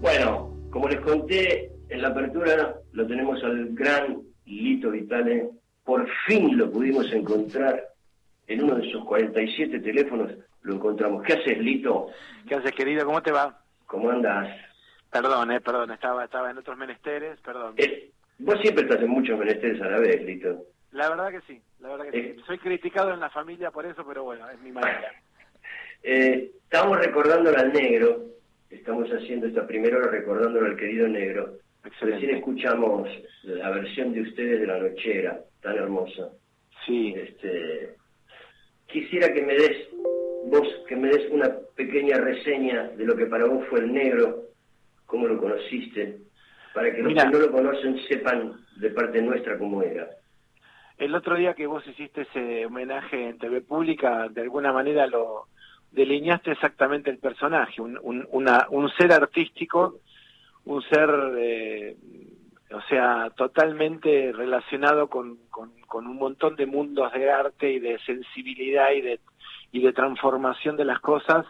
Bueno, como les conté en la apertura, lo tenemos al gran Lito Vitale. Por fin lo pudimos encontrar en uno de esos 47 teléfonos. Lo encontramos. ¿Qué haces, Lito? ¿Qué haces, querido? ¿Cómo te va? ¿Cómo andas? Perdón, eh, perdón, estaba, estaba en otros menesteres, perdón. Eh, vos siempre estás en muchos menesteres a la vez, Lito. La verdad que sí, la verdad que Eh. sí. Soy criticado en la familia por eso, pero bueno, es mi manera. Eh, estamos recordándolo al negro. Estamos haciendo esta primera hora recordándolo al querido negro. Recién Excelente. escuchamos la versión de ustedes de La Nochera, tan hermosa. Sí, Este, quisiera que me des, vos, que me des una pequeña reseña de lo que para vos fue el negro, cómo lo conociste, para que los que no lo conocen sepan de parte nuestra cómo era. el otro día que vos hiciste ese homenaje en TV Pública, de alguna manera lo delineaste exactamente el personaje, un, un, una- un ser artístico, un ser, eh, o sea, totalmente relacionado con, con, un montón de mundos de arte y de sensibilidad y de, y de transformación de las cosas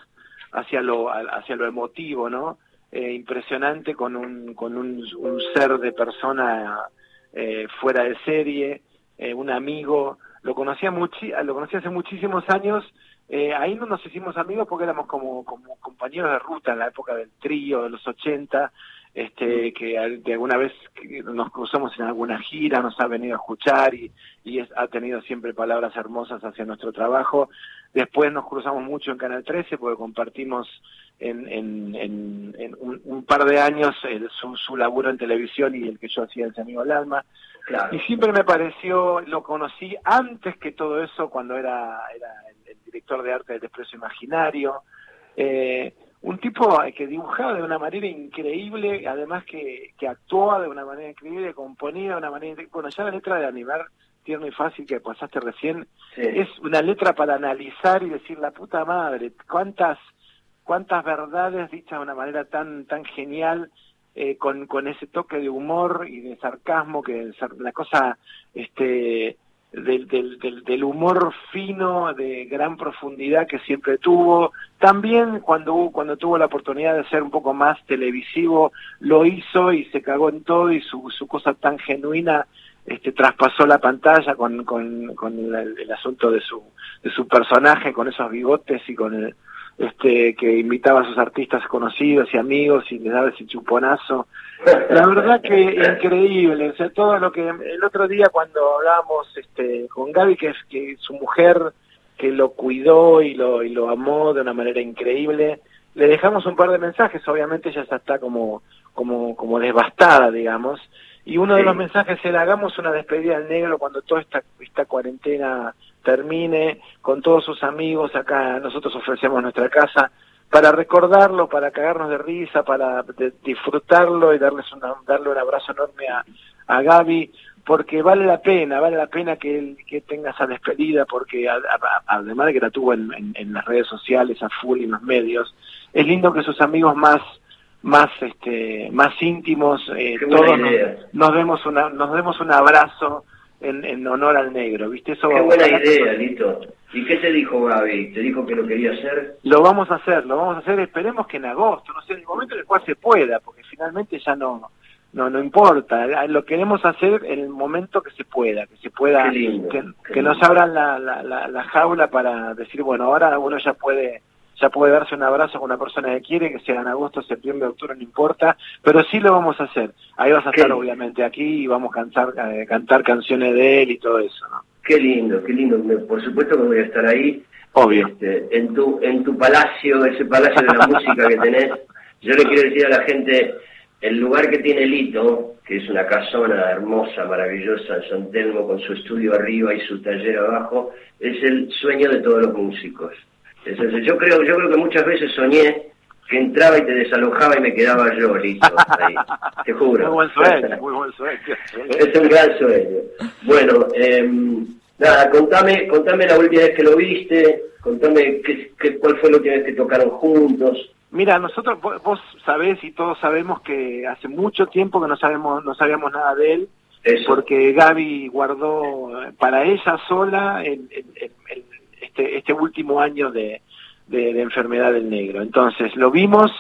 hacia lo, hacia lo emotivo, ¿no? Eh, impresionante con un, con un, ser de persona eh, fuera de serie, eh, un amigo, lo conocía lo conocí hace muchísimos años, eh, ahí no nos hicimos amigos porque éramos como, como compañeros de ruta en la época del trío, de los 80, este, que al- de alguna vez que nos cruzamos en alguna gira, nos ha venido a escuchar y, y es- ha tenido siempre palabras hermosas hacia nuestro trabajo. Después nos cruzamos mucho en Canal 13 porque compartimos en, en, en, en un, un par de años el- su, su laburo en televisión y el que yo hacía en Amigo del Alma. Claro. Y siempre me pareció, lo conocí antes que todo eso, cuando era, director de arte del desprecio imaginario. Eh, un tipo que dibujaba de una manera increíble, además que, que actuaba de una manera increíble, componía de una manera. Bueno, ya la letra de Animar, tierno y fácil que pasaste recién, Sí. es una letra para analizar y decir la puta madre, cuántas cuántas verdades dichas de una manera tan tan genial eh, con, con ese toque de humor y de sarcasmo que la cosa este del, del, del, humor fino de gran profundidad que siempre tuvo. También cuando cuando tuvo la oportunidad de ser un poco más televisivo lo hizo y se cagó en todo y su, su cosa tan genuina este traspasó la pantalla con, con, con el, el asunto de su de su personaje con esos bigotes y con el este que invitaba a sus artistas conocidos y amigos y les daba ese chuponazo. La verdad que increíble o sea todo lo que el otro día cuando hablábamos este con Gaby que es que su mujer que lo cuidó y lo y lo amó de una manera increíble le dejamos un par de mensajes obviamente ella ya está como como como devastada digamos y uno de los mensajes era hagamos una despedida al negro cuando toda esta esta cuarentena termine con todos sus amigos acá nosotros ofrecemos nuestra casa para recordarlo, para cagarnos de risa, para de- disfrutarlo y darles una, darle un abrazo enorme a, a Gaby, porque vale la pena, vale la pena que él que tenga esa despedida, porque a- a- además de que la tuvo en, en- en las redes sociales, a full y en los medios, es lindo que sus amigos más más este más íntimos eh, todos nos, nos demos una nos demos un abrazo en, en honor al negro viste eso Qué buena idea, Lito. ¿Y qué te dijo Gaby? ¿Te dijo que lo quería hacer? Lo vamos a hacer, lo vamos a hacer, esperemos que en agosto, no sé, en el momento en el cual se pueda, porque finalmente ya no no no importa, eh, lo queremos hacer en el momento que se pueda, que se pueda, lindo, que, que nos abran la, la, la, la jaula para decir, bueno, ahora uno ya puede ya puede darse un abrazo con una persona que quiere, que sea en agosto, septiembre, octubre, no importa, pero sí lo vamos a hacer. Ahí vas a estar obviamente aquí y vamos a cantar, eh, cantar canciones de él y todo eso, ¿no? Qué lindo, qué lindo. Por supuesto que voy a estar ahí. Obvio. Este, en tu en tu palacio, ese palacio de la música que tenés. Yo le quiero decir a la gente, el lugar que tiene Lito, que es una casona hermosa, maravillosa en San Telmo, con su estudio arriba y su taller abajo, es el sueño de todos los músicos. Entonces, yo creo, yo creo que muchas veces soñé que entraba y te desalojaba y me quedaba yo, Lito, ahí. Te juro. Muy buen sueño, muy buen sueño. Es un gran sueño. Bueno, em, nada, contame, contame la última vez que lo viste, contame qué, qué- cuál fue la última vez que tocaron juntos. Mira, nosotros, vos, sabés y todos sabemos que hace mucho tiempo que no sabemos, no sabíamos nada de él, Eso. porque Gaby guardó eh, para ella sola el- el- el- el- este, este último año de, de- enfermedad del negro. Entonces lo vimos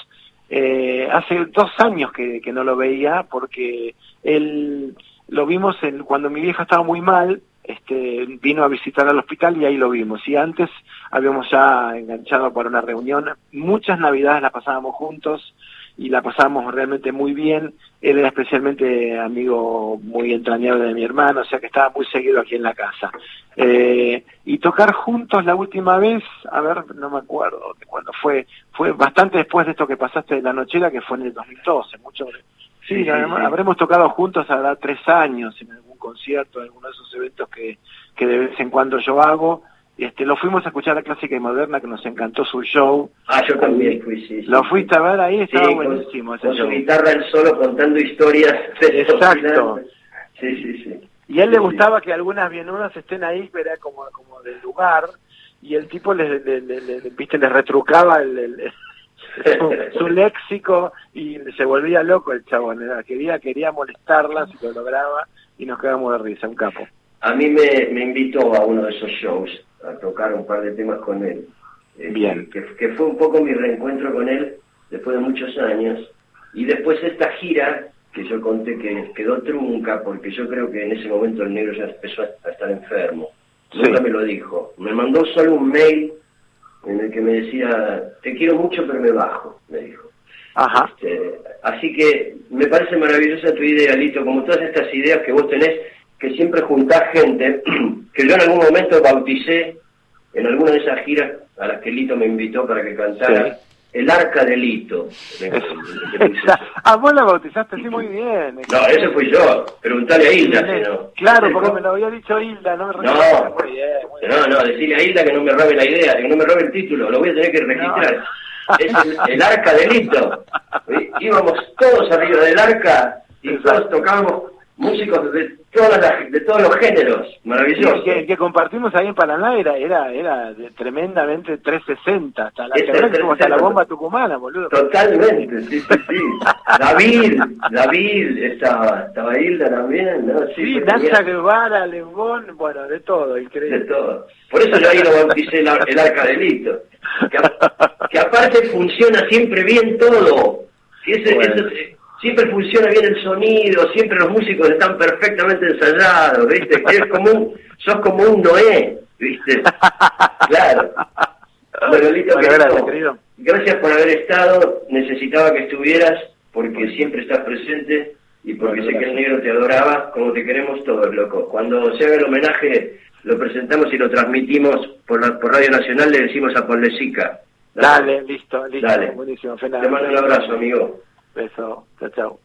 eh, hace dos años que, que no lo veía porque él lo vimos en, cuando mi vieja estaba muy mal, este, vino a visitar al hospital y ahí lo vimos. Y antes habíamos ya enganchado para una reunión. Muchas navidades las pasábamos juntos y la pasábamos realmente muy bien. Él era especialmente amigo muy entrañable de mi hermano, o sea que estaba muy seguido aquí en la casa. Eh, y tocar juntos la última vez, a ver, no me acuerdo de cuándo fue, fue bastante después de esto que pasaste de la nochera, que fue en el 2012, mucho Sí, habremos tocado juntos ahora tres años en algún concierto, en alguno de esos eventos que, que de vez en cuando yo hago. Este, lo fuimos a escuchar a Clásica y Moderna, que nos encantó su show. Ah, yo también fui, sí. Lo fuiste a ver ahí, estaba buenísimo. Con, su guitarra el solo contando historias. Exacto. Sí, sí, sí. Y a él le gustaba que algunas bienunas estén ahí, pero era como, como del lugar, y el tipo les, le, le, viste, les retrucaba el su, léxico y se volvía loco el chabón, quería quería molestarla si lo lograba y nos quedamos de risa, un capo. A mí me, me invitó a uno de esos shows a tocar un par de temas con él. Este, Bien. Que, que fue un poco mi reencuentro con él después de muchos años. Y después esta gira que yo conté que quedó trunca porque yo creo que en ese momento el negro ya empezó a estar enfermo. Nunca me lo dijo. Me mandó solo un mail en el que me decía, te quiero mucho pero me bajo, me dijo. Ajá. Este, así que me parece maravillosa tu idea, Lito, como todas estas ideas que vos tenés, que siempre juntás gente, que yo en algún momento bauticé en alguna de esas giras a las que Lito me invitó para que cantara. El arca de Lito. ah, vos la bautizaste, sí, muy bien. No, ese fui yo. Preguntale a Hilda si no. Claro, porque me lo había dicho Hilda, no me No, no, no, decirle a Hilda que no me robe la idea, que no me robe el título, lo voy a tener que registrar. Es el, arca de Lito. Íbamos todos arriba del arca y todos tocábamos músicos de todas las, de todos los géneros, maravilloso. que, que, compartimos ahí en Paraná era era, era tremendamente 360, hasta la, como hasta la bomba tucumana, boludo. Totalmente, sí, sí, sí. David, David, estaba, estaba Hilda también, ¿no? Sí, sí Nacha Guevara, Lebón, bueno, de todo, increíble. De todo. Por eso yo ahí lo bauticé el, el arca delito. Que, que aparte funciona siempre bien todo. Si ese, bueno siempre funciona bien el sonido, siempre los músicos están perfectamente ensayados, ¿viste? Que es como un, sos como un Noé, ¿viste? Claro. Bueno, Lito, gracias, gracias por haber estado, necesitaba que estuvieras porque siempre estás presente y porque sé que el negro te adoraba, como te queremos todos, loco. Cuando se haga el homenaje, lo presentamos y lo transmitimos por, la, por Radio Nacional, le decimos a Ponlecica. Dale, listo, listo, buenísimo, Te mando un abrazo, amigo. Beso, chao, chao.